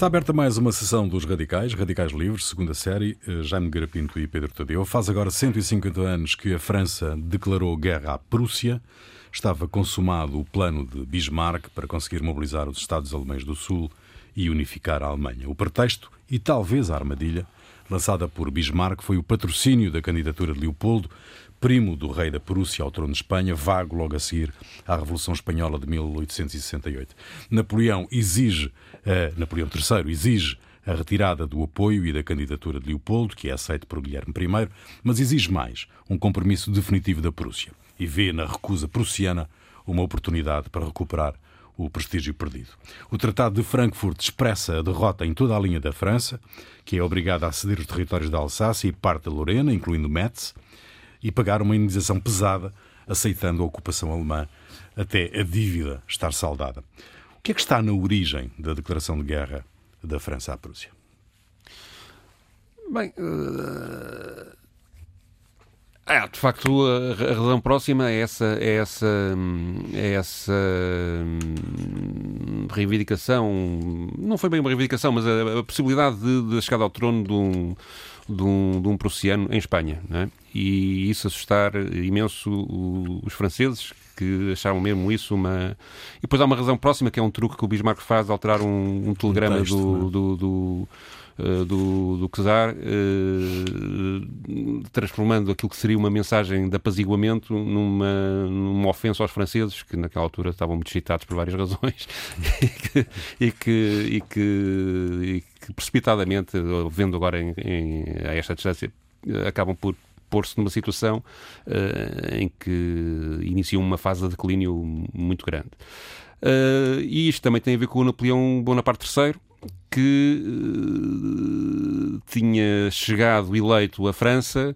Está aberta mais uma sessão dos Radicais, Radicais Livres, segunda série. Eh, Jaime Garapinto e Pedro Tadeu. Faz agora 150 anos que a França declarou guerra à Prússia. Estava consumado o plano de Bismarck para conseguir mobilizar os Estados alemães do Sul e unificar a Alemanha. O pretexto, e talvez a armadilha, lançada por Bismarck, foi o patrocínio da candidatura de Leopoldo, primo do rei da Prússia ao trono de Espanha, vago logo a seguir à Revolução Espanhola de 1868. Napoleão exige, uh, Napoleão III exige a retirada do apoio e da candidatura de Leopoldo, que é aceito por Guilherme I, mas exige mais, um compromisso definitivo da Prússia, e vê na recusa prussiana uma oportunidade para recuperar o prestígio perdido. O Tratado de Frankfurt expressa a derrota em toda a linha da França, que é obrigada a ceder os territórios da Alsácia e parte da Lorena, incluindo Metz, e pagar uma indenização pesada, aceitando a ocupação alemã até a dívida estar saldada. O que é que está na origem da declaração de guerra da França à Prússia? Bem, uh... De facto, a razão próxima é essa, é essa, é essa hum, reivindicação, não foi bem uma reivindicação, mas a, a possibilidade de, de chegada ao trono de um, de um, de um prussiano em Espanha. É? E isso assustar imenso os franceses, que achavam mesmo isso uma. E depois há uma razão próxima, que é um truque que o Bismarck faz alterar um, um telegrama um texto, do, é? do, do uh, do, do Czar, uh, transformando aquilo que seria uma mensagem de apaziguamento numa, numa ofensa aos franceses, que naquela altura estavam muito excitados por várias razões, e, que, e, que, e, que, precipitadamente, vendo agora em, em, a esta distância, acabam por pôr-se numa situação uh, em que iniciam uma fase de declínio muito grande. Uh, e isto também tem a ver com o Napoleão Bonaparte III, que uh, tinha chegado eleito à França,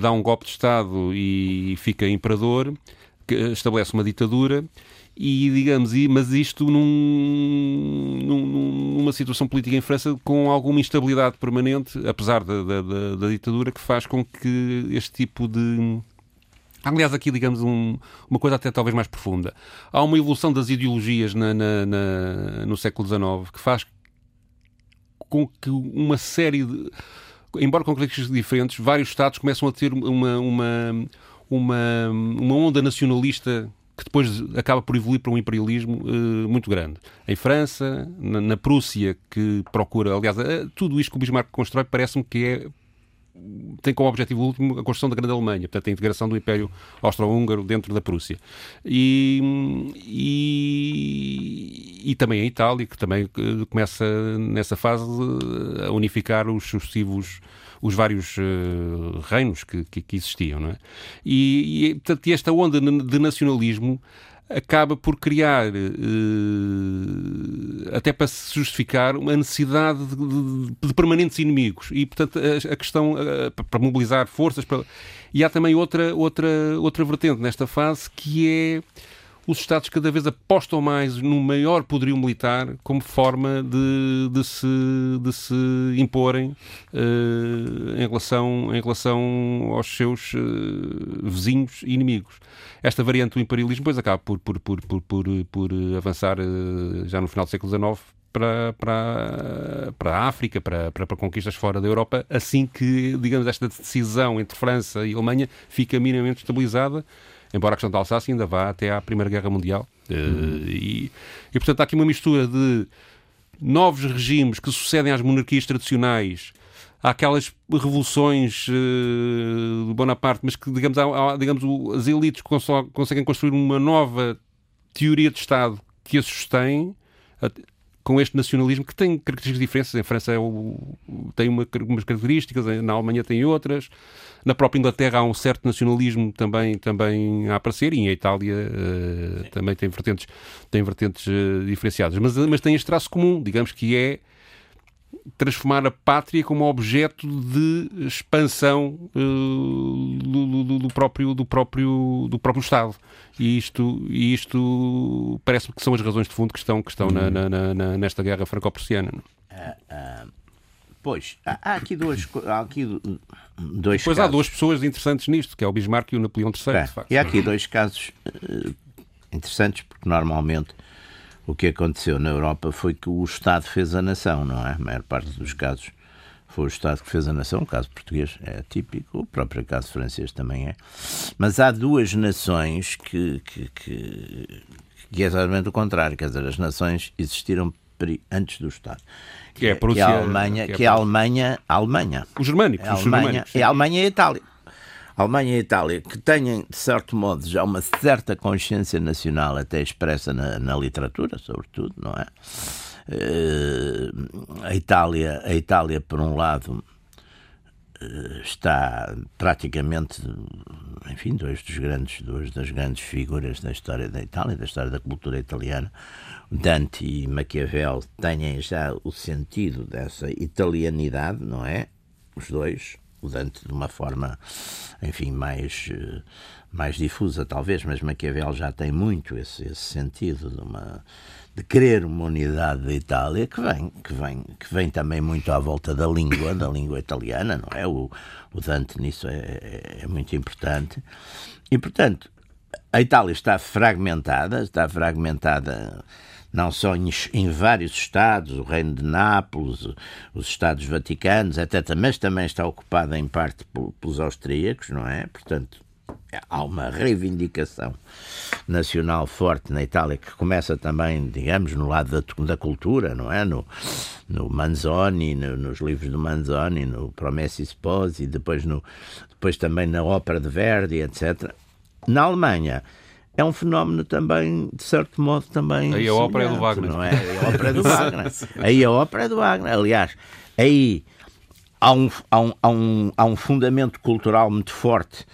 dá um golpe de Estado e fica imperador, estabelece uma ditadura e digamos, mas isto num, num, numa situação política em França com alguma instabilidade permanente, apesar da, da, da, da ditadura, que faz com que este tipo de Aliás, aqui, digamos, um, uma coisa até talvez mais profunda. Há uma evolução das ideologias na, na, na, no século XIX que faz com que uma série de. Embora com características diferentes, vários Estados começam a ter uma, uma, uma, uma onda nacionalista que depois acaba por evoluir para um imperialismo uh, muito grande. Em França, na, na Prússia, que procura, aliás, uh, tudo isto que o Bismarck constrói parece-me que é tem como objetivo último a construção da Grande Alemanha, portanto, a integração do Império Austro-Húngaro dentro da Prússia. E, e, e, também a Itália, que também eh, começa nessa fase a unificar os sucessivos os vários uh, reinos que, que, que, existiam, não é? E, e, portanto, esta onda de nacionalismo acaba por criar, uh, até para se justificar, uma necessidade de, de, de permanentes inimigos. E, portanto, a, a questão, para mobilizar forças. Para... E há também outra, outra, outra vertente nesta fase que é os Estados cada vez apostam mais no maior poderio militar como forma de, de, se, de se imporem uh, em, relação, em relação aos seus uh, vizinhos e inimigos. Esta variante do imperialismo depois acaba por, por, por, por, por, por avançar uh, já no final do século XIX para, para, para a África, para, para, para, conquistas fora da Europa, assim que, digamos, esta decisão entre França e Alemanha fica minimamente estabilizada embora a questão da Alsácia ainda vá até à Primeira Guerra Mundial. Uhum. E, e, portanto, há aqui uma mistura de novos regimes que sucedem às monarquias tradicionais, aquelas revoluções uh, de Bonaparte, mas que, digamos, há, há, digamos as elites conseguem construir uma nova teoria de Estado que a sustém com este nacionalismo que tem características diferentes. Em França é o, tem uma, umas características, na Alemanha tem outras. Na própria Inglaterra há um certo nacionalismo também, também a aparecer e em Itália uh, também tem vertentes, tem vertentes uh, diferenciadas. Mas, mas tem este traço comum, digamos que é transformar a pátria como objeto de expansão uh, do, do, do, próprio, do, próprio, do próprio Estado. E isto, e isto parece-me que são as razões de fundo que estão, que estão na, na, na, nesta guerra franco-prussiana. Uh, uh, pois, há, há, aqui dois, há aqui dois Pois há duas pessoas interessantes nisto, que é o Bismarck e o Napoleão III, é. E há aqui dois casos interessantes, porque normalmente o que aconteceu na Europa foi que o Estado fez a nação, não é? A maior parte dos casos foi o Estado que fez a nação. O caso português é típico, o próprio caso francês também é. Mas há duas nações que, que, que, que é exatamente o contrário. Quer dizer, as nações existiram antes do Estado. Que é a, Prússia, que é a Alemanha, que é a, é Alemanha, a Alemanha. Os germânicos. É a Alemanha, germânicos, é a Alemanha e a Itália. Alemanha e Itália, que têm, de certo modo, já uma certa consciência nacional, até expressa na, na literatura, sobretudo, não é? Uh, a Itália, a Itália, por um lado, uh, está praticamente, enfim, dois dos grandes, duas das grandes figuras da história da Itália, da história da cultura italiana, Dante e Maquiavel, têm já o sentido dessa italianidade, não é? Os dois, Dante de uma forma, enfim, mais, eh, mais difusa, talvez, mas Maquiavel já tem muito esse, esse sentido de uma de querer uma unidade da Itália que vem, que vem, que vem também muito à volta da língua, da língua italiana, não é? O, o Dante nisso é, é, é muito importante. E, portanto, a Itália está fragmentada, está fragmentada não só em, em, vários estados, o Reino de Nápoles, os Estados Vaticanos, etc., mas também está ocupada em parte pelos austríacos, não é? Portanto, há uma reivindicação nacional forte na Itália que começa também, digamos, no lado da, da cultura, não é? No, no Manzoni, no, nos livros do Manzoni, no Promessi Sposi, depois, no, depois também na ópera de Verdi, etc. Na Alemanha, é um fenómeno também, de certo modo, também. Aí a ópera é do Wagner. Não é? Aí a ópera é do Wagner. aí a ópera é do Wagner. Aliás, aí há um, há um, há um, há um fundamento cultural muito forte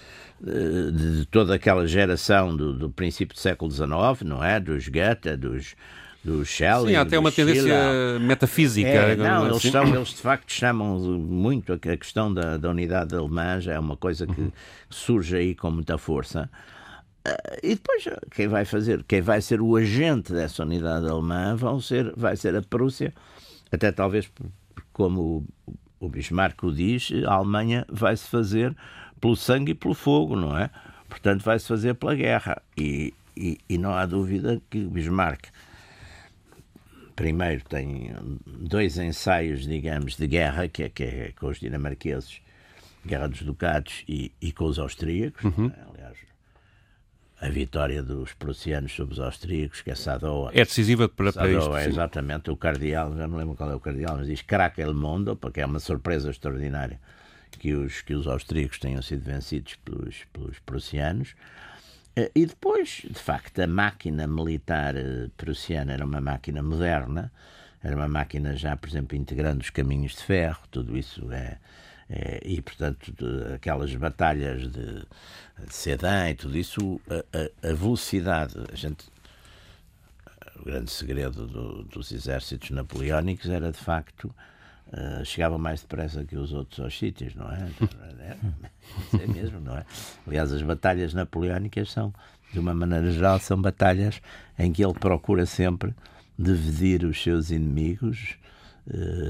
eh, de toda aquela geração do, do princípio do século XIX, não é? Dos Goethe, dos, do Shelley. Sim, há até uma tendência Schiller. metafísica. É, não, eles, são, eles de facto chamam muito a questão da, da unidade alemã, é uma coisa que uhum. surge aí com muita força. Uh, e depois, quem vai fazer, quem vai ser o agente dessa unidade alemã vão ser, vai ser a Prússia, até talvez como o, Bismarck o diz, a Alemanha vai se fazer pelo sangue e pelo fogo, não é? Portanto, vai se fazer pela guerra. E, e, e não há dúvida que o Bismarck primeiro tem dois ensaios, digamos, de guerra, que é, que é com os dinamarqueses, Guerra dos Ducados e, e com os austríacos. Uhum. É? A vitória dos prussianos sobre os austríacos, que é Sadoa. É decisiva para, para isto. É exatamente o cardeal, já não lembro qual é o cardeal, mas diz Craca el Mundo, porque é uma surpresa extraordinária que os, que os austríacos tenham sido vencidos pelos, pelos prussianos. Eh, e depois, de facto, a máquina militar eh, prussiana era uma máquina moderna, era uma máquina já, por exemplo, integrando os caminhos de ferro, tudo isso é, e, portanto, de, aquelas batalhas de, de Sedan e tudo isso, a, a, a, velocidade, a gente, o grande segredo do, dos exércitos napoleónicos era, de facto, uh, chegava mais depressa que os outros aos sítios, não é? É, é mesmo, não é? Aliás, as batalhas napoleónicas são, de uma maneira geral, são batalhas em que ele procura sempre dividir os seus inimigos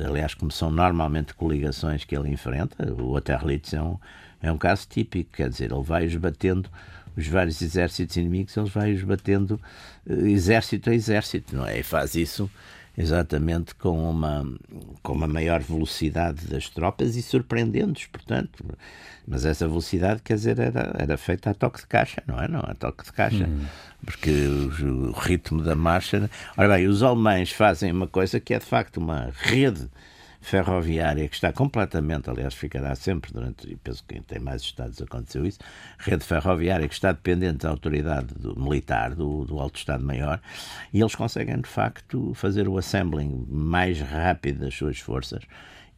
aliás, como são normalmente coligações que ele enfrenta, o Austerlitz é um, é um caso típico, quer dizer, ele vai-os batendo, os vários exércitos inimigos, ele vai-os batendo uh, exército a exército, não é? E faz isso exatamente com uma, com uma maior velocidade das tropas e surpreendendo-os, portanto. Mas essa velocidade, quer dizer, era, era feita a toque de caixa, não é? Não, a toque de caixa. Hum. Porque o, o, ritmo da marcha. Ora bem, os alemães fazem uma coisa que é de facto uma rede ferroviária que está completamente, aliás, ficará sempre durante, e penso que tem mais estados aconteceu isso, rede ferroviária que está dependente da autoridade do, militar, do, do Alto Estado-Maior, e eles conseguem, de facto, fazer o assembling mais rápido das suas forças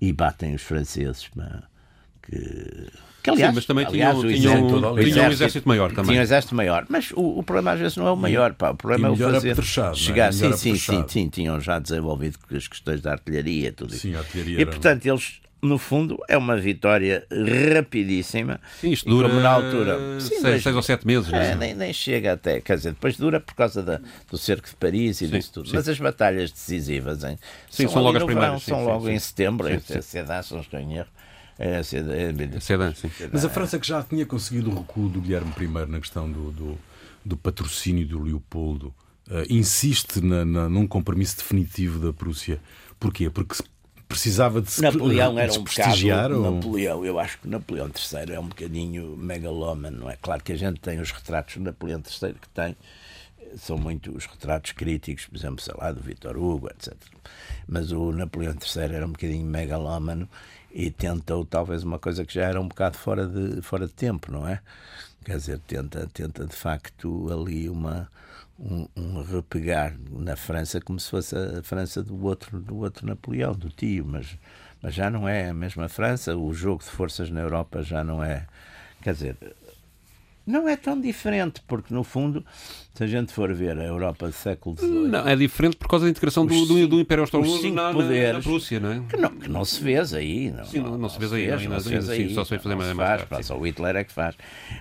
e batem os franceses. Que que, aliás, Sim, mas também aliás, tinham, tinham, exército, tinham, um exército maior também. Tinha um exército maior. Mas o, o, problema às vezes não é o maior. Pá. O problema é o fazer. Chegar, é? sim, sim, sim, sim. Tinham já desenvolvido as questões da artilharia tudo sim, isso. Artilharia e portanto eles no fundo, é uma vitória rapidíssima. Sim, isto dura na altura. Sim, seis, seis, ou sete meses. É, é, nem, nem, chega até. Quer dizer, depois dura por causa da, do cerco de Paris e sim, disso tudo. Sim. Mas as batalhas decisivas hein, sim, são, são logo as primeiras. são logo em setembro, em Sedan, se não estou em erro. É, é, Sedan, sim. Mas a França que já tinha conseguido o recuo do Guilherme I na questão do, do, do patrocínio do Leopoldo uh, insiste na, na, num compromisso definitivo da Prússia. Porquê? Porque precisava de se Napoleão era um bocado, ou... Napoleão, eu acho que Napoleão III é um bocadinho megalómano, não é? Claro que a gente tem os retratos de Napoleão III que tem são muito os retratos críticos, por exemplo, sei lá, do Vitor Hugo, etc. Mas o Napoleão III era um bocadinho megalómano e tentou talvez uma coisa que já era um bocado fora de, fora de tempo, não é? Quer dizer, tenta, tenta de facto ali uma, um, um, repegar na França como se fosse a França do outro, do outro Napoleão, do tio, mas, mas já não é a mesma França, o jogo de forças na Europa já não é. Quer dizer, não é tão diferente, porque no fundo, se a gente for ver a Europa do século XVIII. Não, é diferente por causa da integração do, do, do Império Austro-Húngaro na, na, na, Prússia, não é? Que não, que não se vês aí. Não, sim, não, não se vês aí. Não, não se vês aí. Sim, só se vê fazer mais, faz, mais Só o Hitler é que faz.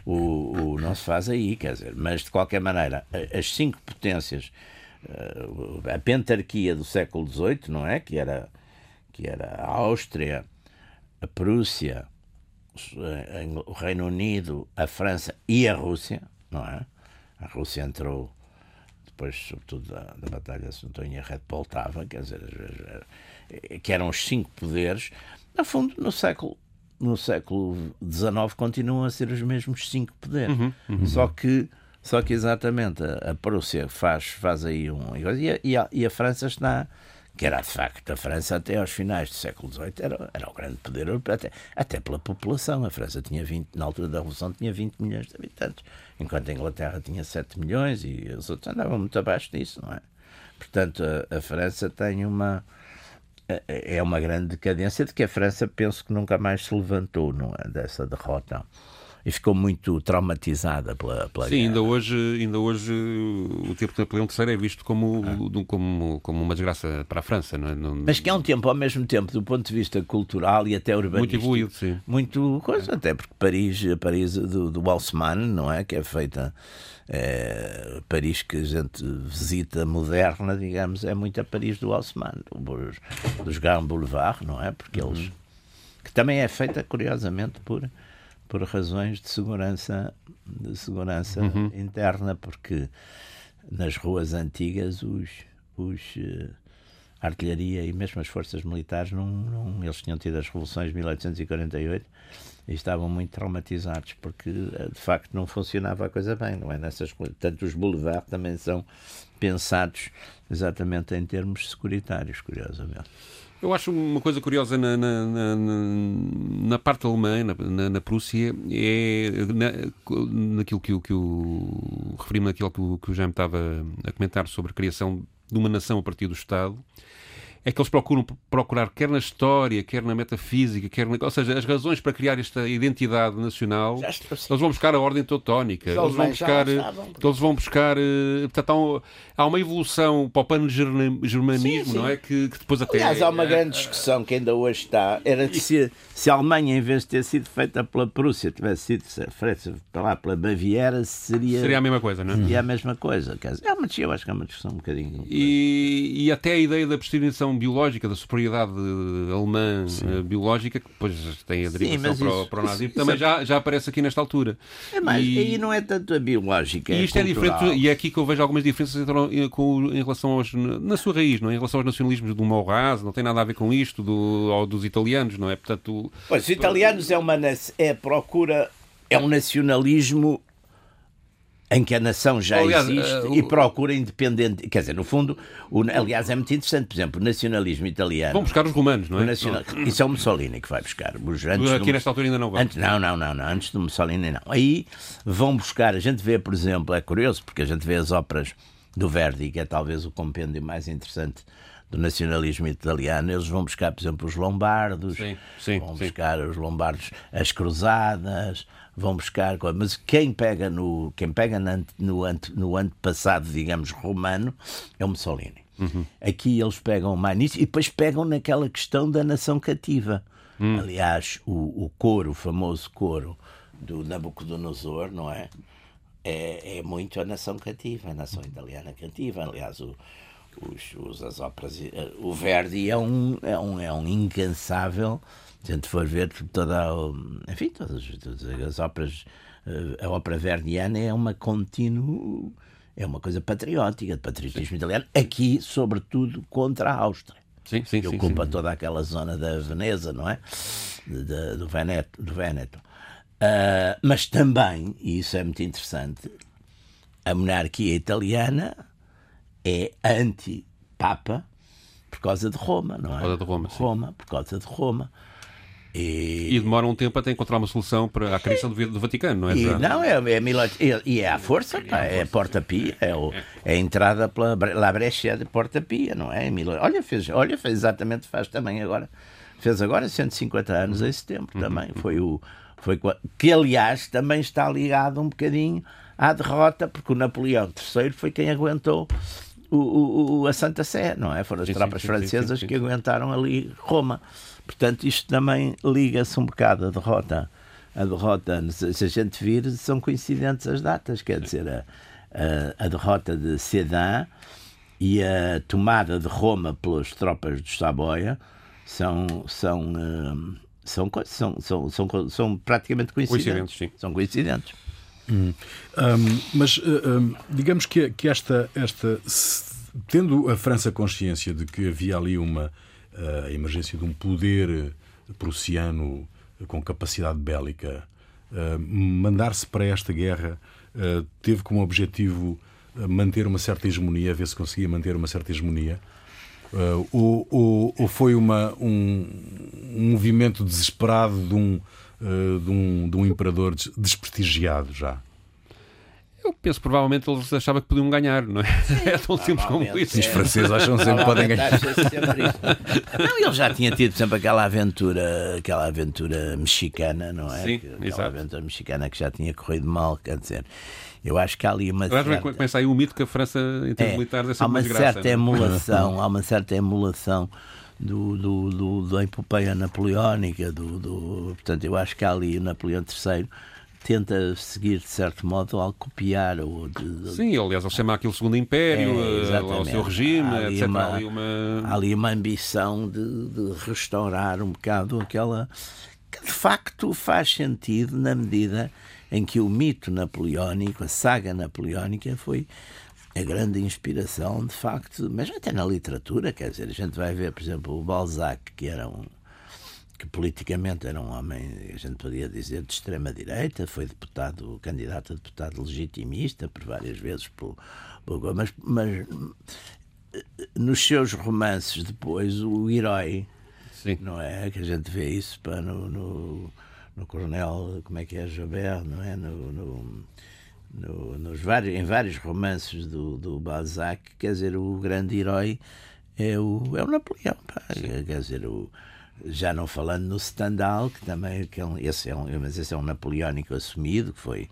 O, o, não se faz aí, quer dizer. Mas de qualquer maneira, as cinco potências, eh, a pentarquia do século XVIII, não é? Que era, que era a Áustria, a Prússia o Reino Unido, a França e a Rússia, não é? A Rússia entrou depois, sobretudo, da, da Batalha, não estou em Red Poltava, quer dizer, que eram os cinco poderes. No fundo, no século no século XIX continuam a ser os mesmos cinco poderes. Uhum, uhum. Só que só que exatamente a, a Prússia faz, faz aí um. E a, e a, e a França está que era de facto a França até aos finais do século XVIII era, era o grande poder europeu, até, até pela população. A França tinha 20, na altura da Revolução tinha 20 milhões de habitantes, enquanto a Inglaterra tinha 7 milhões e os outros andavam muito abaixo disso, não é? Portanto, a, a França tem uma é uma grande decadência de que a França penso que nunca mais se levantou não é, dessa derrota e ficou muito traumatizada pela, pela Sim, guerra. ainda hoje, ainda hoje o tempo de Napoleão III é visto como, ah. como, como uma desgraça para a França. Não é? Não... Mas que é um tempo, ao mesmo tempo, do ponto de vista cultural e até urbanístico. Muito evoluído, sim. Muito coisa, é. até porque Paris, Paris do, do Haussmann, não é? Que é feita. É, Paris que a gente visita moderna, digamos, é muito a Paris do Haussmann, dos, dos Grand Boulevard, não é? Porque eles. Uhum. que também é feita, curiosamente, por por razões de segurança, de segurança uhum. interna, porque nas ruas antigas os, os uh, artilharia e mesmo as forças militares não, não, eles tinham tido as revoluções de 1848 e estavam muito traumatizados porque eh, de facto não funcionava a coisa bem, não é nessas. Tanto os boulevards também são pensados exatamente em termos securitários, curiosamente. Eu acho uma coisa curiosa na, na, na, na parte alemã, na, na, Prússia, é na, naquilo que, que o. referi-me naquilo que o, que o Jaime estava a comentar sobre a criação de uma nação a partir do Estado é que eles procuram procurar, quer na história, quer na metafísica, quer na, ou seja, as razões para criar esta identidade nacional, eles vão buscar a ordem teutónica, eles vão buscar, eles vão buscar, portanto, há, um, há uma evolução para o pan-germanismo, não é? Que, que, depois até. Aliás, há uma grande discussão que ainda hoje está, era de se, se a Alemanha, em vez de ter sido feita pela Prússia, tivesse sido feita lá pela Baviera, seria. Seria a mesma coisa, não é? Seria a mesma coisa. Quer dizer, é uma, eu acho que é uma discussão um bocadinho. E, e até a ideia da prescrição biológica, da superioridade alemã Sim. Eh, biológica, que depois tem a derivação Sim, para, isso, para o nazismo, também já, já aparece aqui nesta altura. É mais, e aí não é tanto a biológica. E é isto é, é diferente, e é aqui que eu vejo algumas diferenças entre, com, em relação aos, na sua raiz, não é? em relação aos nacionalismos do Maurras, não tem nada a ver com isto, do, ou dos italianos, não é? Portanto, pois, os italianos é uma é procura, é um nacionalismo em que a nação já aliás, existe uh, e procura independente. Quer dizer, no fundo, o, aliás, é muito interessante, por exemplo, o nacionalismo italiano. Vão buscar os romanos, não é? Nacional, não. Isso é o Mussolini que vai buscar. Os, antes Aqui do, nesta altura ainda não vai. Antes, não, não, não, não, antes do Mussolini não. Aí vão buscar, a gente vê, por exemplo, é curioso, porque a gente vê as óperas do Verdi, que é talvez o compêndio mais interessante do nacionalismo italiano, eles vão buscar, por exemplo, os lombardos, sim, sim, vão sim. buscar os lombardos, as cruzadas, vão buscar, mas quem pega no quem pega no, ante, no antepassado, digamos, romano, é o Mussolini. Uhum. Aqui eles pegam mais nisso e depois pegam naquela questão da nação cativa. Uhum. Aliás, o, o coro, o famoso coro do Nabucodonosor, não é? É, é muito a nação cativa, a nação italiana cativa. Aliás, o, os, os, as óperas, eh, o Verdi é um, é um, é um incansável a gente for ver toda enfim, todas, todas as óperas, eh, a ópera verdiana é uma contínua é uma coisa patriótica, de patriotismo sim. italiano, aqui, sobretudo, contra a Áustria. Sim, sim, que sim, ocupa sim. toda aquela zona da Veneza, não é? De, do Veneto. Do Veneto. Uh, mas também, e isso é muito interessante, a monarquia italiana é anti-papa por causa de Roma, não é? Por causa de Roma, sim. Roma, por causa de Roma. E... e, demora um tempo até encontrar uma solução para a criação do, do Vaticano, não é? E, não, é, é, é, e é à força, pá, é a porta-pia, é, o, é a entrada pela La Brescia de porta-pia, não é? Olha fez, olha, fez exatamente, faz também agora, fez agora 150 anos em setembro também, foi o, foi, que aliás também está ligado um bocadinho à derrota, porque o Napoleão III foi quem aguentou o, o, a Santa Sé, não é? Foram as tropas francesas que aguentaram ali Roma. Portanto, isto também liga-se um bocado à derrota. A derrota, se a gente vir, são coincidentes as datas, quer dizer, a, a, a derrota de Sedan e a tomada de Roma pelas tropas de Saboia são, são, hum, são, são, são, são, são, praticamente coincidentes. coincidentes são coincidentes. Hum. Um, mas um, digamos que, que esta, esta, tendo a França consciência de que havia ali uma a emergência de um poder prussiano com capacidade bélica, mandar-se para esta guerra teve como objetivo manter uma certa hegemonia, ver se conseguia manter uma certa hegemonia, ou, ou, ou foi uma, um, um, movimento desesperado de um, de um, de um imperador desprestigiado já? Eu penso provavelmente eles achavam que podiam ganhar, não é? É tão simples como isso. Os franceses acham sempre que podem ganhar. não, ele já tinha tido sempre aquela aventura, aquela aventura mexicana, não é? Sim, aquela exato. aventura mexicana que já tinha corrido mal, quer dizer. Eu acho que há ali uma Aliás, certa... começa aí o mito que a França, em termos é, militares, é há uma desgraça, certa emulação, há uma certa emulação do, do, do, da epopeia napoleónica, do, do, portanto, eu acho que há ali o Napoleão III tenta seguir, de certo modo, ao copiar. Ou de. Sim, aliás, ele chama aquilo Segundo Império, é, o seu regime, há ali etc. Uma, há ali uma... há ali uma ambição de, de restaurar um bocado aquela que de facto faz sentido na medida em que o mito napoleónico, a saga napoleónica, foi a grande inspiração, de facto, mas até na literatura, quer dizer, a gente vai ver, por exemplo, o Balzac, que era um que politicamente era um homem, a gente podia dizer, de extrema-direita, foi deputado, candidato a deputado legitimista por várias vezes, por, por, mas, mas nos seus romances depois, o herói, Sim. não é? Que a gente vê isso pá, no, no, no Coronel, como é que é, Jobert, não é? No, no, no, nos vários, em vários romances do, do Balzac, quer dizer, o grande herói é o, é o Napoleão, pá, quer dizer, o já não falando no Stendhal, que também que é um, esse é um, mas esse é um napoleónico assumido, que foi,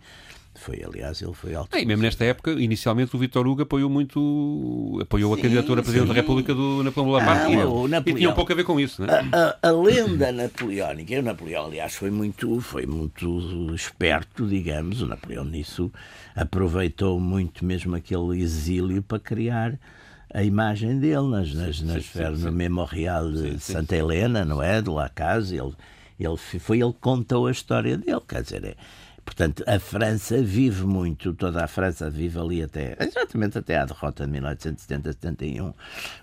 foi aliás, ele foi alto. E mesmo nesta época, inicialmente o Vitor Hugo apoiou muito, apoiou sim, a candidatura a Presidente da República do Napoleão Bonaparte. Ah, o Napoleão, e tinha um pouco a ver com isso, né? a, a, a lenda napoleónica, o Napoleão, aliás, foi muito, foi muito esperto, digamos, o Napoleão nisso aproveitou muito mesmo aquele exílio para criar a imagem dele nas, nas, sim, nas sim, sim, no Memorial de Santa Helena, não é? De La Casa, ele, ele foi ele que contou a história dele, quer dizer, é, Portanto, a França vive muito, toda a França vive ali até, exatamente até à derrota de 1870-71,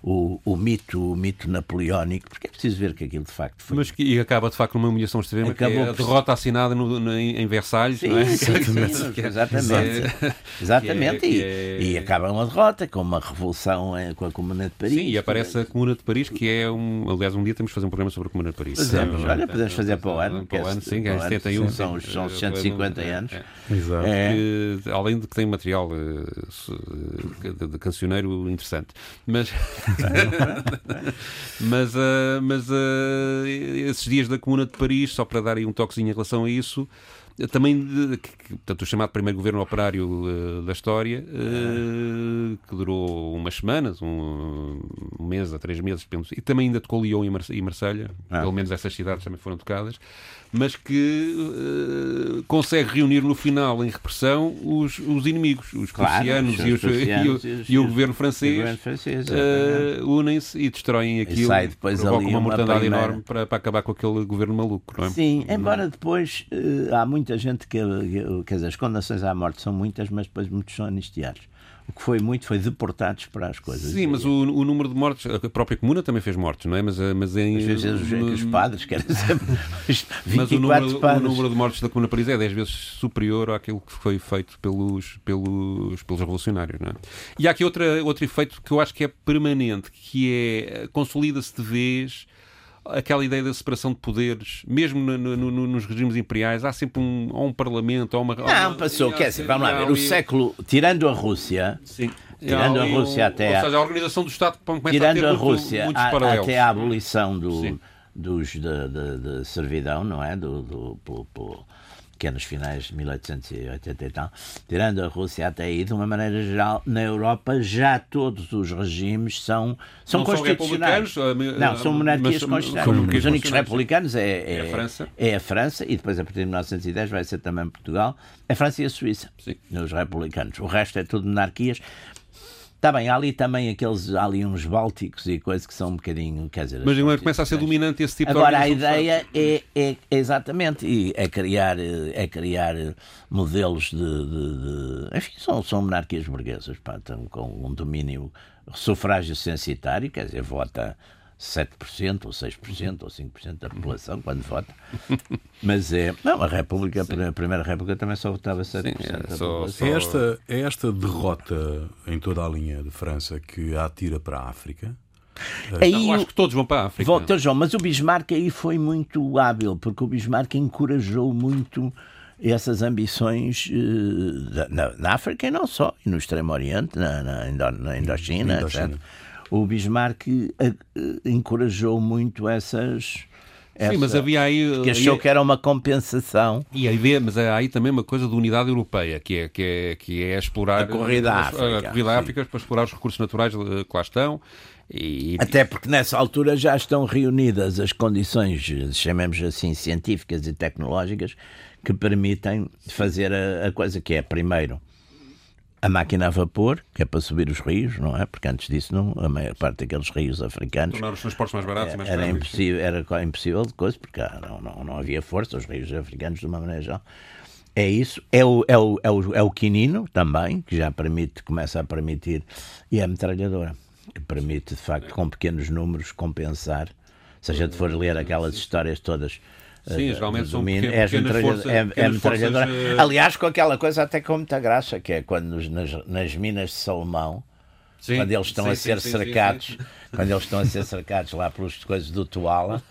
o, o, mito, o mito napoleónico, porque é preciso ver que aquilo de facto foi. Mas que e acaba de facto numa humilhação extrema, Acabou que é a derrota assinada no, no, em Versalhes, sim, não é? Sim, sim, exatamente. exatamente. É, e, é... e, acaba uma derrota com uma revolução eh, com a Comuna de Paris. Sim, e aparece a Comuna de Paris, que é um. Aliás, um dia temos de fazer um programa sobre a Comuna de Paris. Podemos, olha, podemos fazer para o ano. Para o ano, sim, que é 71. São os 150 50 anos. É. Exato. É. Que, além de que tem material uh, de, de, cancioneiro interessante. Mas, mas, uh, mas uh, esses dias da Comuna de Paris, só para dar aí um toquezinho em relação a isso, também que, portanto, o chamado primeiro governo operário uh, da história, uh, que durou umas semanas, um, um, mês a três meses, penso, e também ainda tocou Lyon e, Marselha, ah. pelo menos essas cidades também foram tocadas mas que uh, consegue reunir no final, em repressão, os, os inimigos, os claro, prussianos, e, os, e, o, e, o, governo francês, francês uh, unem-se e destroem aquilo e depois ali uma, uma mortandade primeira... enorme para, para, acabar com aquele governo maluco. Não é? Sim, embora depois uh, há muita gente que, quer dizer, as condenações à morte são muitas, mas depois muitos são anistiados. O que foi muito foi deportados para as coisas. Sim, mas o, o, número de mortes, a própria comuna também fez mortes, não é? Mas, eh, mas em. Às vezes os, os padres querem sempre. mas o número, padres. o número de mortes da Comuna Paris é 10 vezes superior àquilo que foi feito pelos, pelos, pelos revolucionários, não é? E há aqui outra, outro efeito que eu acho que é permanente, que é consolida-se de vez aquela ideia da separação de poderes, mesmo no, no, nos regimes imperiais, há sempre um, ou um parlamento ou uma. Não, uma, passou, quer dizer, vamos lá ver, o século, tirando a Rússia. Sim. Tirando a Rússia um, até. Ou seja, a organização do Estado começa tirando a, ter a Rússia muito, a, até a abolição do, dos de, de, de, servidão, não é? Do, do, do, do que é nos finais de 1880 e tal, tirando a Rússia até aí, de uma maneira geral, na Europa já todos os regimes são, são não constitucionais. São não, são monarquias constitucionais. Os únicos republicanos é, é, é, a França. é a França e depois a partir de 1910 vai ser também Portugal, a França e a Suíça, Sim. os republicanos. O resto é tudo monarquias. Está bem, há ali também aqueles, há ali uns bálticos e coisas que são um bocadinho, quer dizer... Mas não começa a ser dominante esse tipo Agora, de a ideia é, é, é, exatamente, e é criar, é criar modelos de, de, de... enfim, são, são monarquias burguesas, pá, com um domínio sufrágio censitário, quer dizer, vota 7% ou 6% ou 5% da população quando vota. Mas é. Não, a República, Sim. a Primeira República também só votava 7% Sim, é, só. É esta, é esta derrota em toda a linha de França que a atira para a África? Aí, não, acho que todos vão para a África. Vão, todos vão, mas o Bismarck aí foi muito hábil, porque o Bismarck encorajou muito essas ambições uh, na, na, África e não só, e no Extremo Oriente, na, na Indochina, Indochina. etc o Bismarck eh, eh, encorajou muito essas. Essa, Sim, mas havia aí. Que achou aí, que era uma compensação. E aí, mas há aí também uma coisa de unidade europeia, que é, que é, que é explorar. A corrida à África. A corrida à África para explorar os recursos naturais eh, que lá estão. E... Até porque nessa altura já estão reunidas as condições, chamemos assim, científicas e tecnológicas que permitem fazer a, a coisa que é, primeiro, a máquina a vapor, que é para subir os rios, não é? Porque antes disso, não, a maior parte daqueles rios africanos. Tornar os transportes mais baratos era, mais era impossível, era impossível de coisa, porque não, não, não havia força, os rios africanos, de uma maneira geral. É isso. É o, é, o, é, o, é o quinino também, que já permite, começa a permitir, e é a metralhadora, que permite, de facto, com pequenos números, compensar. Se a gente for ler aquelas histórias todas Sim, geralmente são pequeno, é, forças, é, é metralhadora. Forças, Aliás, com aquela coisa até com muita graça, que é quando nas, nas minas de Salomão, sim, quando eles estão sim, a ser sim, cercados, quando eles estão a ser cercados lá pelas coisas do Tuala,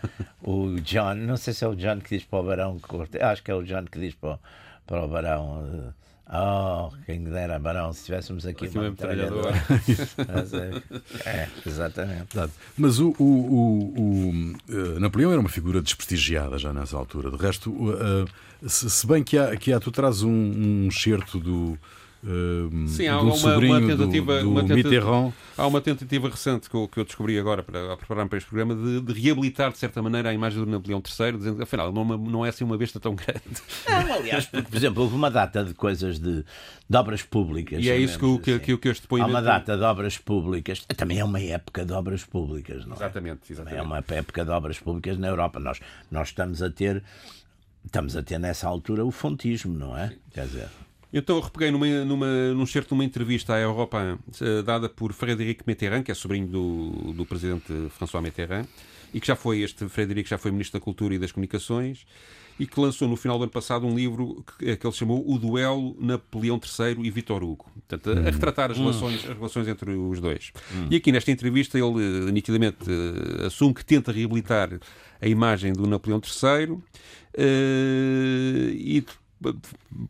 o John, não sei se é o John que diz para o Barão, acho que é o John que diz para, para o Barão Oh, quem dera, Barão, se tivéssemos aqui assim uma metralhadora. é, exatamente. Mas o, o, o, o uh, Napoleão era uma figura desprestigiada já nessa altura. De resto, se, se, bem que há, que há tu traz um, um excerto do Uh, Sim, há uma, uma, tentativa, do, do uma tentativa, há uma tentativa recente que eu, que eu descobri agora para preparar-me para este programa de, de, reabilitar de certa maneira a imagem do Napoleão III, dizendo que afinal não, não é assim uma besta tão grande. Não, aliás, porque, por exemplo, houve uma data de coisas de, de obras públicas. E é isso que, assim. que, que, este depoimento... Há uma data de obras públicas, também é uma época de obras públicas, não é? Exatamente, exatamente. Também é uma época de obras públicas na Europa. Nós, nós estamos a ter estamos a ter nessa altura o fontismo, não é? Quer dizer, então eu repeguei numa, numa, num certo numa entrevista à Europa uh, dada por Frédéric Mitterrand, que é sobrinho do, do presidente François Mitterrand, e que já foi, este Frédéric já foi Ministro da Cultura e das Comunicações, e que lançou no final do ano passado um livro que, que ele chamou O Duelo Napoleão III e Vitor Hugo. Portanto, a, a hum. retratar as, hum. relações, as relações entre os dois. Hum. E aqui nesta entrevista ele nitidamente uh, assume que tenta reabilitar a imagem do Napoleão III uh, e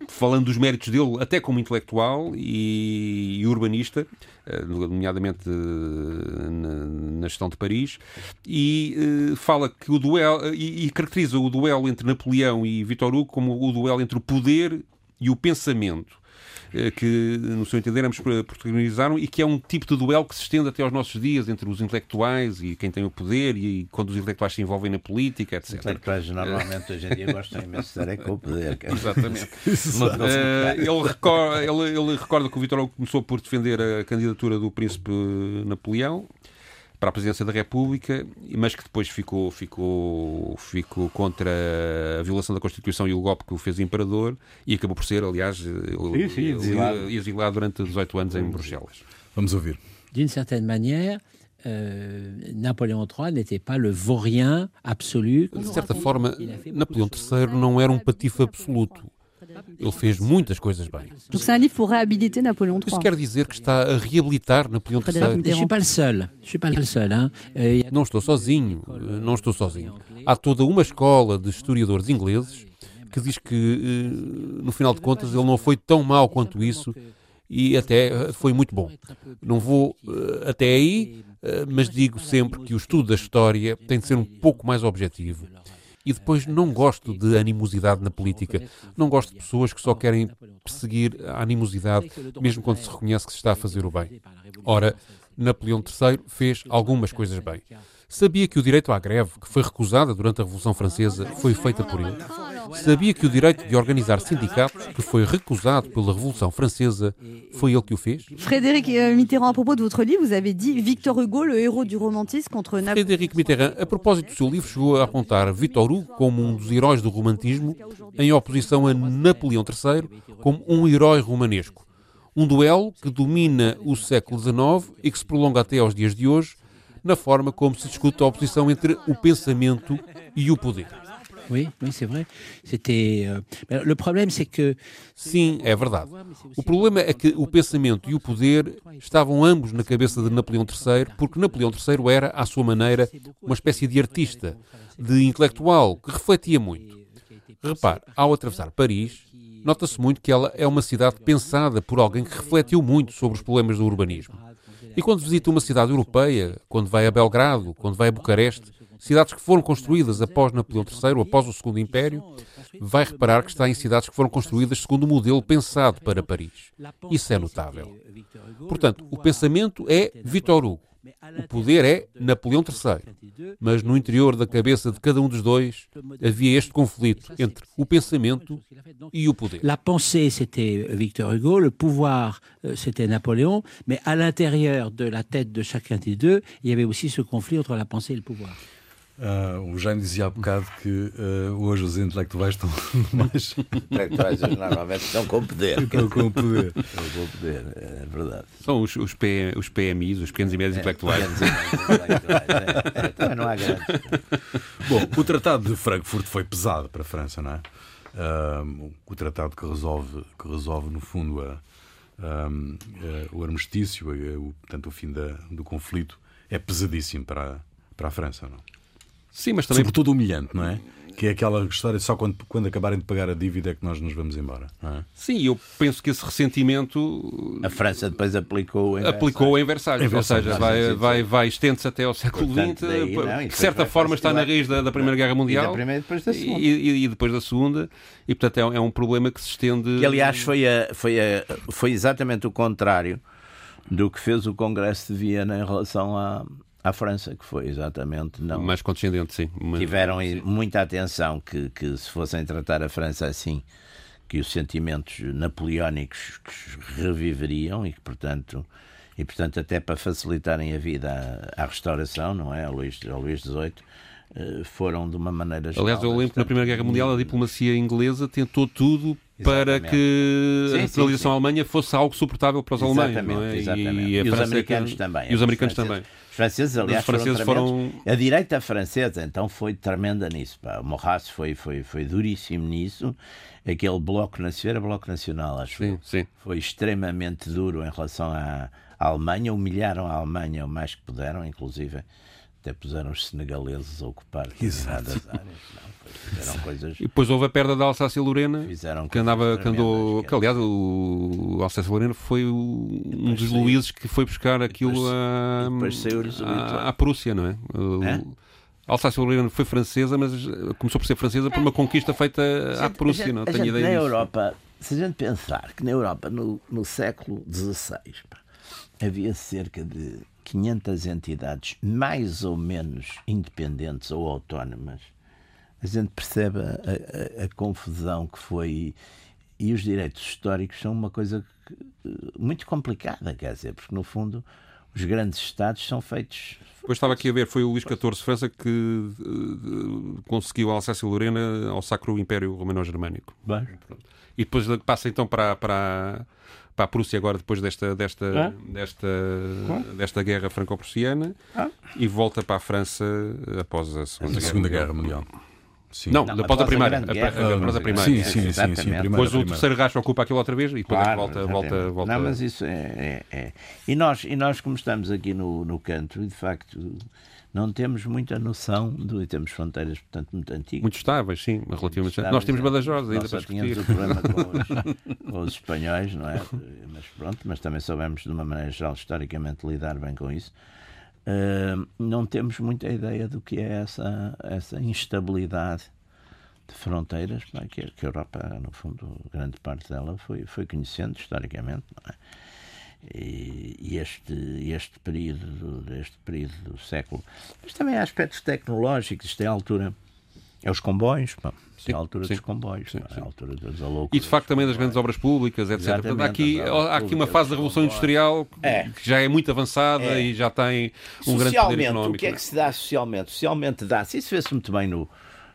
falando dos méritos dele, até como intelectual e, urbanista, eh, nomeadamente eh, na, gestão de Paris, e uh, fala que o duelo e, caracteriza o duelo entre Napoleão e Vitor Hugo como o duelo entre o poder e o pensamento. Eh, que, no seu entender, ambos protagonizaram e que é um tipo de duelo que se estende até aos nossos dias entre os intelectuais e quem tem o poder e quando os intelectuais se envolvem na política, etc. Os intelectuais normalmente hoje em dia gostam imenso de estar com o poder. Exatamente. uh, ele, recorda, ele, ele recorda que o Vitor Hugo começou por defender a candidatura do príncipe Napoleão para a presidência da República, mas que depois ficou, ficou, ficou contra a violação da Constituição e o golpe que o fez imperador e acabou por ser, aliás, sim, sim, exilado. exilado durante 18 anos em Bruxelas. Vamos ouvir. D'une certaine manière, euh, Napoléon III n'était pas le vaurien absolu. De certa forma, Napoleão III não era um patife absoluto. Ele fez muitas coisas bem. Donc c'est un livre pour réhabiliter Napoléon III. Isso quer dizer que está a reabilitar Napoleão III. Je suis pas le seul. Je suis pas le seul. Hein. Não estou sozinho. Não estou sozinho. Há toda uma escola de historiadores ingleses que diz que, no final de contas, ele não foi tão mau quanto isso e até foi muito bom. Não vou até aí, mas digo sempre que o estudo da história tem de ser um pouco mais objetivo. E depois não gosto de animosidade na política. Não gosto de pessoas que só querem perseguir a animosidade, mesmo quando se reconhece que se está a fazer o bem. Ora, Napoleão III fez algumas coisas bem. Sabia que o direito à greve, que foi recusada durante a Revolução Francesa, foi feita por ele. Sabia que o direito de organizar sindicatos, que foi recusado pela Revolução Francesa, foi ele que o fez. Frédéric euh, Mitterrand, à propos de votre livre, vous avez dit Victor Hugo, le héros du romantisme, contre Napoléon. Frédéric Mitterrand, a propósito do seu livro, chegou a apontar Victor Hugo como um dos heróis do romantismo, em oposição a Napoleão III como um herói romanesco. Um duelo que domina o século XIX e que se prolonga até aos dias de hoje, na forma como se discute a oposição entre o pensamento e o poder. Oui, oui, c'est vrai. C'était. Euh... Le problème, c'est que. Sim, é verdade. O problema é que o pensamento e o poder estavam ambos na cabeça de Napoleão III, porque Napoleão III era, à sua maneira, uma espécie de artista, de intelectual, que refletia muito. Repare, ao atravessar Paris, nota-se muito que ela é uma cidade pensada por alguém que refletiu muito sobre os problemas do urbanismo. E quando visita uma cidade europeia, quando vai a Belgrado, quando vai a Bucareste, cidades que foram construídas após Napoleão III, após o Segundo Império, vai reparar que está em cidades que foram construídas segundo o modelo pensado para Paris. Isso é notável. Portanto, o pensamento é Victor Hugo. O poder é Napoleão III. Mas no interior da cabeça de cada um dos dois havia este conflito entre o pensamento e o poder. La pensée, c'était Victor Hugo, le pouvoir, c'était Napoléon, mais à l'intérieur de la tête de chacun des deux, il y avait aussi ce conflit entre la pensée et le pouvoir. Uh, o Jaime dizia há bocado que uh, hoje os intelectuais estão mais. intelectuais normalmente estão com poder. Estão com poder. Estão com poder, é verdade. São os, os, P, os PMIs, os pequenos e médios é, intelectuais. é, é, também não há grandes. Bom, o Tratado de Frankfurt foi pesado para a França, não é? Uh, o tratado que resolve, que resolve no fundo, a, o armistício, o, portanto, o fim da, do conflito, é pesadíssimo para, para a França, não? Sim, mas também. Sobretudo humilhante, não é? Que é aquela história só quando, quando acabarem de pagar a dívida é que nós nos vamos embora. É? Sim, eu penso que esse ressentimento. A França depois aplicou em aplicou em Versalhes. Em Versalhes. Ou seja, vai, vai, vai estende-se até ao século XX, que de certa forma está na raiz da, da Primeira Guerra Mundial. E, da primeira, depois da segunda. E, e, depois da Segunda. E portanto é, é um problema que se estende. Que aliás foi, a, foi, a, foi exatamente o contrário do que fez o Congresso de Viena em relação a à França, que foi exatamente não. Mais condescendente, sim. Tiveram muita atenção que, que se fossem tratar a França assim, que os sentimentos napoleónicos reviveriam e que, portanto, e portanto até para facilitarem a vida à, à restauração, não é, ao Luís, ao Luís XVIII, eh, foram de uma maneira geral, Aliás, eu lembro que na Primeira Guerra Mundial a diplomacia inglesa tentou tudo para que sim, a nacionalização alemã fosse algo suportável para os exatamente, alemães. É? Exatamente. E, e os americanos que... também. E os americanos também. Franceses, aliás, franceses foram, foram, A direita francesa, então, foi tremenda nisso. Pá. O Maurras foi, foi, foi duríssimo nisso. Aquele bloco nacional, bloco nacional, acho sim, sim. foi extremamente duro em relação à, à Alemanha. Humilharam a Alemanha o mais que puderam, inclusive até puseram os senegaleses a ocupar determinadas áreas. Não, coisas... E depois houve a perda da Alsácia-Lorena, que andava, que andou, que aliás o Alsácia-Lorena foi o, um dos saiu, Luíses que foi buscar aquilo depois, a, a, a Prússia, não é? é? A Alsácia-Lorena foi francesa, mas começou por ser francesa por uma conquista feita à Prússia, gente, não tenho gente, ideia Na disso. Europa, se a gente pensar que na Europa, no, no século XVI, havia cerca de 500 entidades mais ou menos independentes ou autónomas, a gente percebe a, a, a confusão que foi. E os direitos históricos são uma coisa que, muito complicada, quer dizer, porque no fundo os grandes Estados são feitos. Depois estava aqui a ver, foi o Luís XIV França que uh, conseguiu a Alsácia-Lorena ao Sacro Império Romano-Germânico. E depois passa então para, para, para a Prússia agora depois desta desta é? desta desta guerra franco-prussiana ah. e volta para a França após a Segunda, a segunda guerra, guerra Mundial. Sim. Não, não após a primeira. Após a primeira. Sim, sim, sim. sim, depois o terceiro racho ocupa aquilo outra vez e depois claro, volta, volta, volta. Não, mas isso é, é, é, E, nós, e nós, como estamos aqui no, no canto, e de facto não temos muita noção do, e temos fronteiras, portanto, muito antigas. Muito estáveis, sim, relativamente. Estáveis, nós temos Badajoz ainda para tínhamos o problema com os, com os, espanhóis, não é? Mas pronto, mas também soubemos de uma maneira geral, historicamente, lidar bem com isso. Uh, não temos muita ideia do que é essa, essa instabilidade de fronteiras que, que a Europa, no fundo, grande parte dela foi, foi conhecendo historicamente. Não é? E este, este período, este período do século. Mas também há aspectos tecnológicos, isto é a altura. É os comboios, pá. Sim, é a altura sim, dos comboios, sim, é a altura das aloucuras. E de facto também das grandes obras públicas, etc. Portanto, há aqui, há aqui uma fase da Revolução Industrial é. que já é muito avançada é. e já tem um grande poder económico. O que é que se dá socialmente? Socialmente dá-se, isso vê-se muito bem no,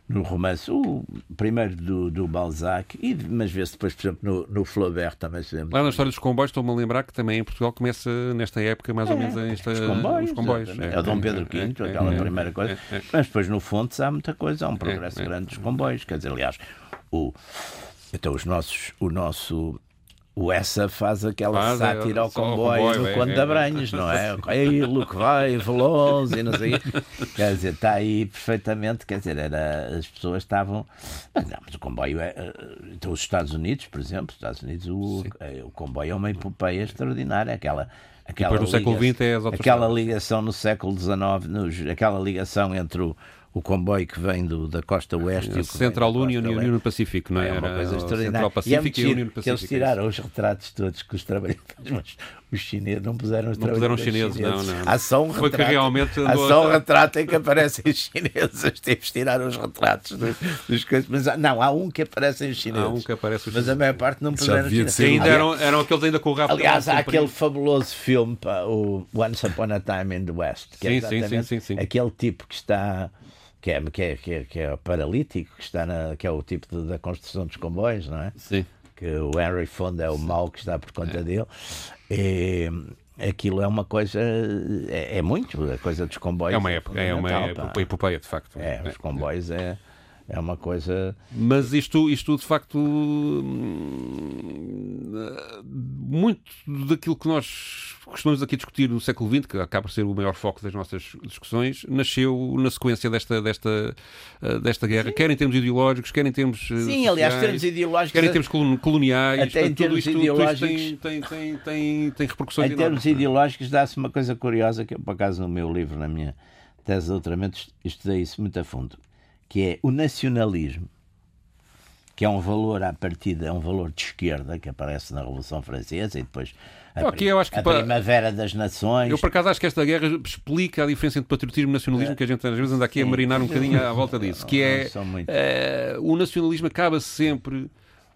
no romance, o primeiro do, do Balzac, e, mas vê-se depois, por exemplo, no, no Flaubert também se Lá na história dos comboios, estou-me a lembrar que também em Portugal começa nesta época mais é, ou menos esta, os comboios. Os comboios é, é, o Dom Pedro V, é, aquela é, primeira coisa. É, é. Mas depois no Fontes há muita coisa, há um progresso grande dos comboios. Quer dizer, aliás, o, então os nossos, o nosso o Essa faz aquela faz, sátira ao comboio, comboio no é, Conde é, da Branhas, é, não é? Ele que vai, veloz e não sei. quer dizer, está aí perfeitamente. Quer dizer, era, as pessoas estavam. Mas não, mas o comboio é. Eh, então, os Estados Unidos, por exemplo, os Estados Unidos, o, eh, o comboio é uma epopeia extraordinária. Aquela. Aquela, depois no século XX é as aquela ligação no século XIX, aquela ligação entre o, o comboio que vem do, da costa oeste. A Central Union e a União Pacífico, não é? É uma coisa extraordinária. Central Pacífico e, é e a União Pacífico. Eles tiraram os retratos todos que os trabalhadores, mas os chineses não puseram os não puseram os chineses, chineses. não, não. Há só um Foi retrato, que realmente há só um retrato em que aparecem os chineses. Tive tiraram os retratos dos, dos coisas, mas há, não, há um que aparecem os chineses. Há um que aparece os Mas a maior parte não puseram os chineses. Ainda eram, eram aqueles ainda com o rabo Aliás, há aquele fabuloso filme, o Once Upon a Time in the West, que é sim, é sim, sim, sim, aquele tipo que está que é, que é, que é, que é paralítico, que, está na, que é o tipo de, da construção dos comboios, não é? Sim. Que o Henry Fonda é o mau que está por conta é. dele. E, aquilo é uma coisa. É, é, muito, a coisa dos comboios. É uma época, é uma época, epopeia, de facto. É, os comboios é. É uma coisa. Mas isto, isto de facto, muito daquilo que nós costumamos aqui discutir no século XX, que acaba por ser o maior foco das nossas discussões, nasceu na sequência desta, desta, desta guerra, Sim. quer em termos ideológicos, quer em termos. Sim, sociais, aliás, termos ideológicos. Quer em termos coloniais. Até portanto, em termos isto, ideológicos. Tem, tem, tem, tem, repercussões Em termos ideológicos, dá-se uma coisa curiosa que eu, por acaso, no meu livro, na minha tese de doutoramento, estudei isso muito a fundo que é o nacionalismo, que é um valor à partida, é um valor de esquerda que aparece na Revolução Francesa e depois a, okay, a para... Primavera das Nações. Eu, por acaso, acho que esta guerra explica a diferença entre patriotismo e nacionalismo, é. que a gente às vezes anda aqui Sim. a marinar um bocadinho à volta disso, que é, é o nacionalismo acaba sempre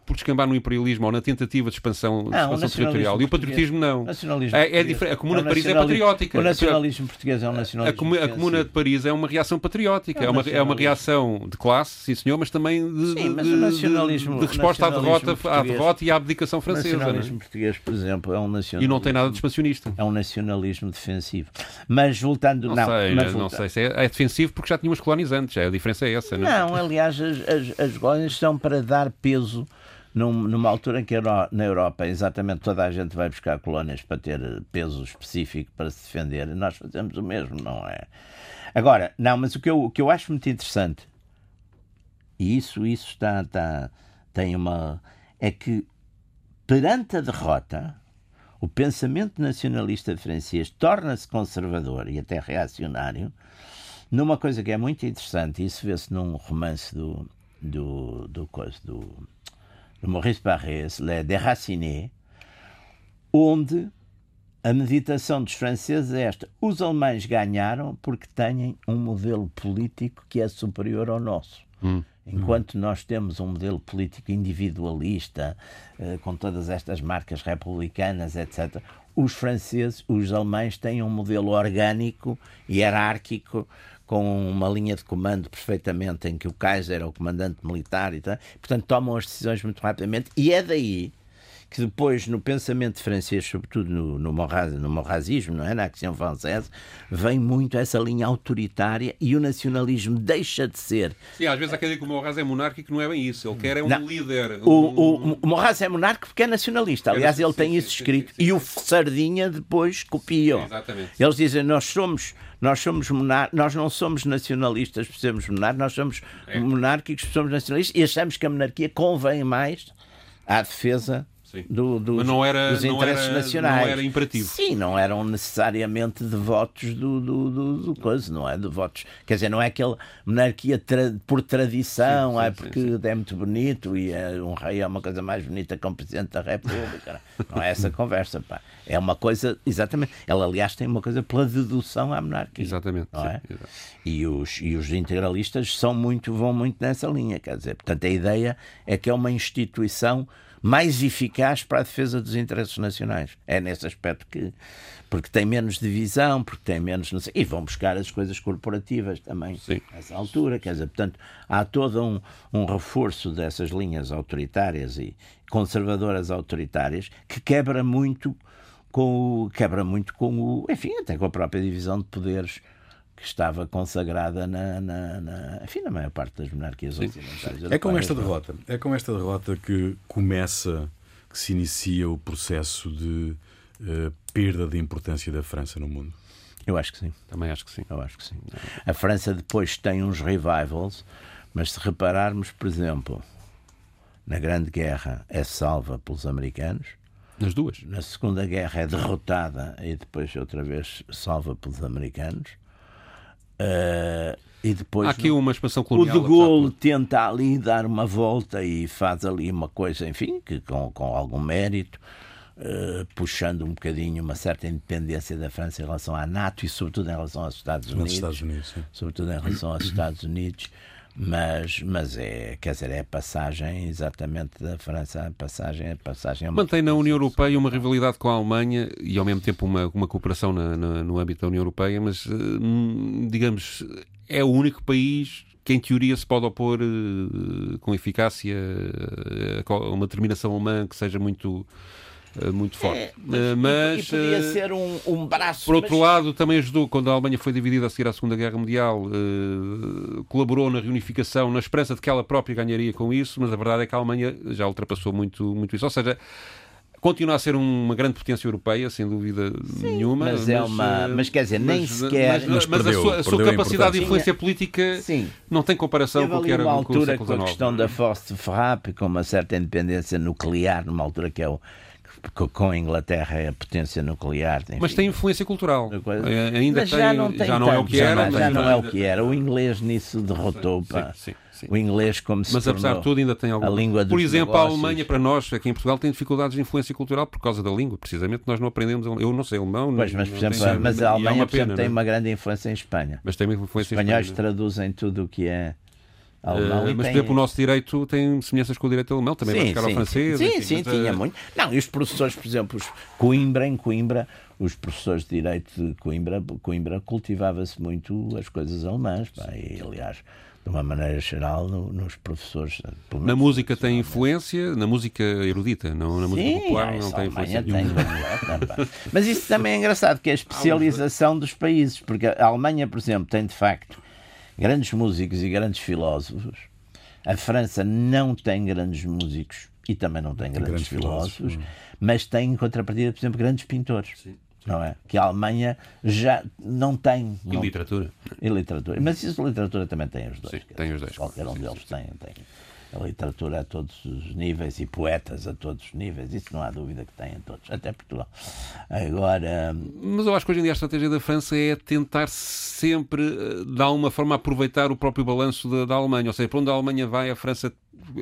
por descambar no imperialismo ou na tentativa de expansão, de expansão territorial. E o patriotismo não. É, é diferente. A Comuna é de Paris é patriótica. O nacionalismo português é um nacionalismo. A, a, Comuna de Paris é uma reação patriótica. É, uma, é uma reação de classe, sim senhor, mas também de, sim, mas de, de, de resposta à derrota, à derrota e à abdicação francesa. O nacionalismo é? português, por exemplo, é um nacionalismo. E não tem nada de expansionista. É um nacionalismo defensivo. Mas voltando. Não, não sei, mas não sei se é, é, defensivo porque já tinha os colonizantes. A diferença é essa. Não, é? não aliás, as, as, as colónias são para dar peso num, numa altura em que na Europa exatamente toda a gente vai buscar colónias para ter peso específico para se defender, nós fazemos o mesmo, não é? Agora, não, mas o que eu, o que eu acho muito interessante, e isso, isso está, está, tem uma. é que perante a derrota, o pensamento nacionalista francês torna-se conservador e até reacionário numa coisa que é muito interessante, e isso vê-se num romance do, do, do, do, do de Maurice Barrès, Les Déracinés, onde a meditação dos franceses é esta: os alemães ganharam porque têm um modelo político que é superior ao nosso. Hum. Enquanto nós temos um modelo político individualista, eh, com todas estas marcas republicanas, etc., os franceses, os alemães têm um modelo orgânico, hierárquico, com uma linha de comando perfeitamente em que o Kaiser é o comandante militar e tal. Portanto, tomam as decisões muito rapidamente e é daí que depois no pensamento francês, sobretudo no, no, morraz, no morrazismo, não é? na ação francesa, vem muito essa linha autoritária e o nacionalismo deixa de ser. Sim, às vezes há quem diga que o Morraz é monárquico, não é bem isso. Ele quer é um Não. líder. O, um- o, o Morraz é monárquico porque é nacionalista. Aliás, ele sim, tem sim, isso sim, escrito. e o. Sardinha depois copiam. Exatamente. Eles dizem, nós somos, nós somos monar nós não somos nacionalistas por sermos monárquicos, nós somos É. monárquicos por sermos nacionalistas e achamos que a monarquia convém mais à defesa Sim. do, dos, Mas não era- dos não interesses era- nacionais. não era imperativo. Sim, não eram necessariamente devotos do, do, do, do coisa, não é? Devotos. Quer dizer, não é aquela monarquia tra- por tradição, Sim, sim, é porque é muito bonito e é, um rei é uma coisa mais bonita que um presidente da República. não é essa conversa, pá. É uma coisa, exatamente. Ela, aliás, tem uma coisa pela dedução à monarquia. Exatamente. Não é? exato. E os, e os integralistas são muito, vão muito nessa linha, quer dizer, portanto a ideia é que é uma instituição mais eficaz para a defesa dos interesses nacionais. É nesse aspecto que, porque tem menos divisão, porque tem menos, não sei, e vão buscar as coisas corporativas também Sim. nessa altura, quer dizer, portanto há todo um, um reforço dessas linhas autoritárias e conservadoras autoritárias que quebra muito com o, quebra muito com o, enfim, até com a própria divisão de poderes que estava consagrada na, na, na- enfim, na maior parte das monarquias ocidentais. É com esta derrota, é com esta derrota que começa, que se inicia o processo de eh, perda de importância da França no mundo. Eu acho que sim. Também acho que sim. Eu acho que sim. A França depois tem uns revivals, mas se repararmos, por exemplo, na Grande Guerra é salva pelos americanos, Nas duas. na Segunda Guerra é derrotada e depois outra vez salva pelos americanos. Eh, e depois Há aqui uma expansão o colonial. de apesar Gaulle de tenta ali dar uma volta e faz ali uma coisa, enfim, que com, com algum mérito, eh, puxando um bocadinho uma certa independência da França em relação à NATO e sobretudo em relação aos Estados Unidos Estados Unidos. sobretudo em relação aos Estados Unidos, mas, mas é, quer dizer, é a passagem exatamente da França, a passagem, a passagem é Mantém na União Europeia uma rivalidade com a Alemanha e ao mesmo tempo uma, uma cooperação na- na- no âmbito da União Europeia, mas eh, hum, digamos é o único país que em teoria se pode opor eh, com eficácia eh, a uma determinação alemã que seja muito muito forte. É, Eh, e mas podia eh, ser um, um braço. por outro mas- lado, também ajudou, quando a Alemanha foi dividida a seguir à Segunda Guerra Mundial, eh, colaborou na reunificação, na esperança de que ela própria ganharia com isso, mas a verdade é que a Alemanha já ultrapassou muito, muito isso. Ou seja, continua a ser uma grande potência europeia, sem dúvida nenhuma. mas é uma- eh, mas quer dizer, nem mas- sequer- Mas, Mas mas perdeu- a sua, a sua capacidade de influência política Sim. não tem comparação Teve com o que ali era uma com altura século com a questão da force de frappe, com uma certa independência nuclear, numa altura que é o com a Inglaterra é a potência nuclear. enfim. Mas tem influência cultural. Coisa. Eh, Ainda Mas tem, já não, tem já não é o que já era. mas já não é o que era. O inglês nisso derrotou. pá. Sim, sim, sim. O inglês como se Mas apesar de tudo ainda tem alguma a língua dos Por exemplo, negócios. a Alemanha para nós, aqui em Portugal, tem dificuldades de influência cultural por causa da língua, precisamente nós não aprendemos, eu não sei alemão, Pois, mas, por exemplo, tenho- mas é a uma Alemanha por exemplo, pena, tem não é? uma grande influência em Espanha. Mas tem uma Os influência espanhóis espanhola. traduzem tudo o que é alemão. e mas, por exemplo, o nosso direito tem semelhanças com o direito alemão, também vai sim, buscar ao sim, francês. Sim, enfim, sim, mas, tinha eh, muito. Não, e os professores, por exemplo, os Coimbra, em Coimbra, os professores de Direito de Coimbra, Coimbra cultivava-se muito as coisas alemãs, pá, e aliás, de uma maneira geral, no- nos professores. pelo Na música tem influência, na música erudita, não na música Sim, popular ah, não tem influência tem. Mas isso também é engraçado, que é a especialização dos países, porque a Alemanha, por exemplo, tem de facto grandes músicos e grandes filósofos. A França não tem grandes músicos e também não tem grandes, grandes filósofos, filósofos, mas tem em contrapartida, por exemplo, grandes pintores. Não é? Que a Alemanha já não tem. E não- literatura. e literatura. Mas isso literatura também tem os dois. Sim, tem os dois. Qualquer um deles tem, tem. A literatura a todos os níveis e poetas a todos os níveis. Isso não há dúvida que tem a todos. Até Portugal. Agora. Mas eu acho que hoje em dia a estratégia da França é tentar sempre, eh, de alguma forma, aproveitar o próprio balanço da, da Alemanha. Ou seja, para onde a Alemanha vai, a França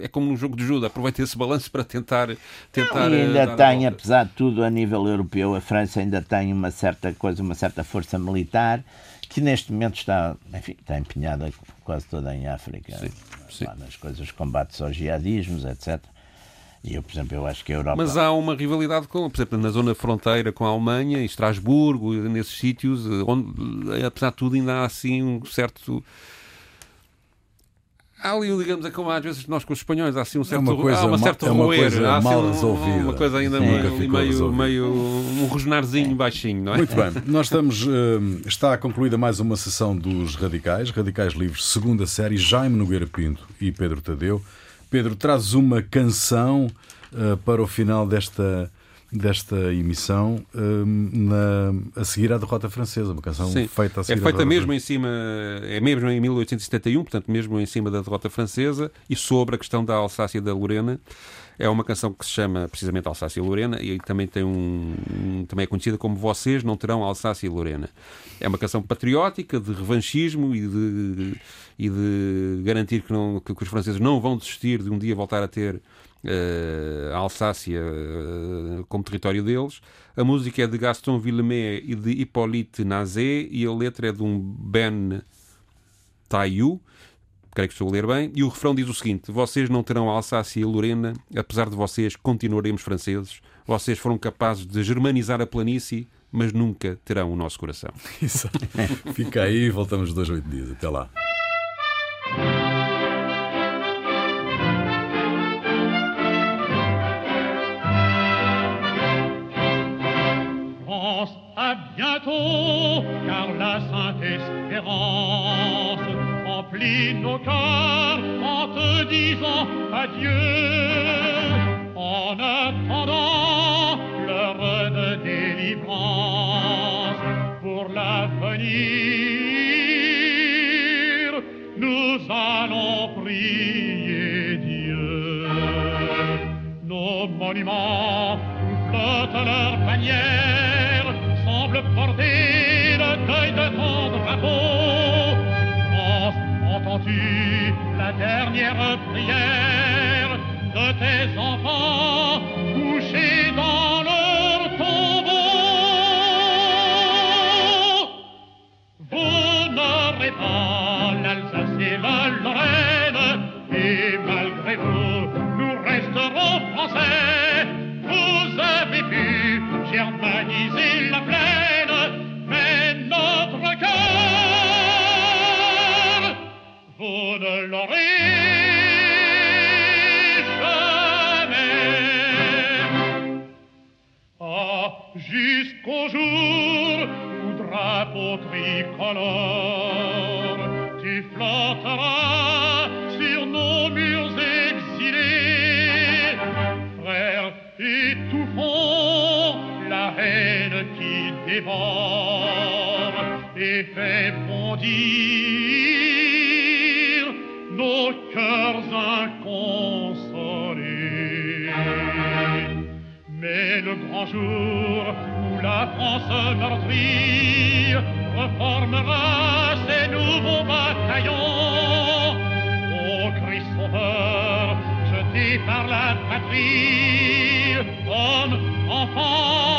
é como num jogo de judo, aproveita esse balanço para tentar. tentar eh, ainda a tem, apesar de tudo, a nível europeu, a França ainda tem uma certa coisa, uma certa força militar que neste momento está, enfim, está empenhada quase toda em África, Sim, sim. nas coisas, combates aos jihadismos, etc. E eu, por exemplo, eu acho que a Europa. Mas há uma rivalidade, com, por exemplo, na zona fronteira com a Alemanha, em Estrasburgo, nesses sítios, onde, apesar de tudo, ainda há assim um certo. Há ali, digamos, é como às vezes nós com os espanhóis, há assim um certo. uma coisa há uma ma- certa é uma roer, coisa há assim mal resolvida. Uma coisa ainda meio, meio, meio um rosnarzinho baixinho, não é? Muito bem, nós estamos. eh, está concluída mais uma sessão dos Radicais, Radicais Livres, segunda série, Jaime Nogueira Pinto e Pedro Tadeu. Pedro, traz uma canção eh, para o final desta, desta emissão, eh, na- a seguir à derrota francesa, uma canção Sim. feita a É seguir à feita derrota mesmo em cima, é mesmo em 1871, portanto, mesmo em cima da derrota francesa e sobre a questão da Alsácia e da Lorena. É uma canção que se chama precisamente Alsácia e Lorena e também tem um, um- também é conhecida como Vocês não terão Alsácia e Lorena. É uma canção patriótica de revanchismo e de, e de garantir que, não, que os franceses não vão desistir de um dia voltar a ter a Alsácia eh, como território deles. A música é de Gaston Villemé e de Hippolyte Nazé e a letra é de um Ben Taillou, creio que estou a ler bem, e o refrão diz o seguinte: Vocês não terão Alsácia e Lorena, apesar de vocês continuaremos franceses. Vocês foram capazes de germanizar a planície, mas nunca terão o nosso coração. Isso. Fica aí, voltamos dois, oito dias. Até lá. Cœurs en te disant adieu. En attendant l'heure de délivrance pour l'avenir, nous allons prier Dieu. Nos monuments flottent leurs bannières dernière prière nos cœurs inconsolés. Mais le grand jour où la France meurtrie reformera ses nouveaux bataillons, Ô Christ sauveur, jeté par la patrie, hommes, enfants,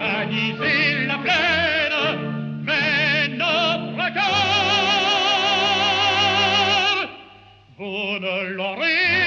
germaniser la plaine, mais notre cœur, vous ne l'aurez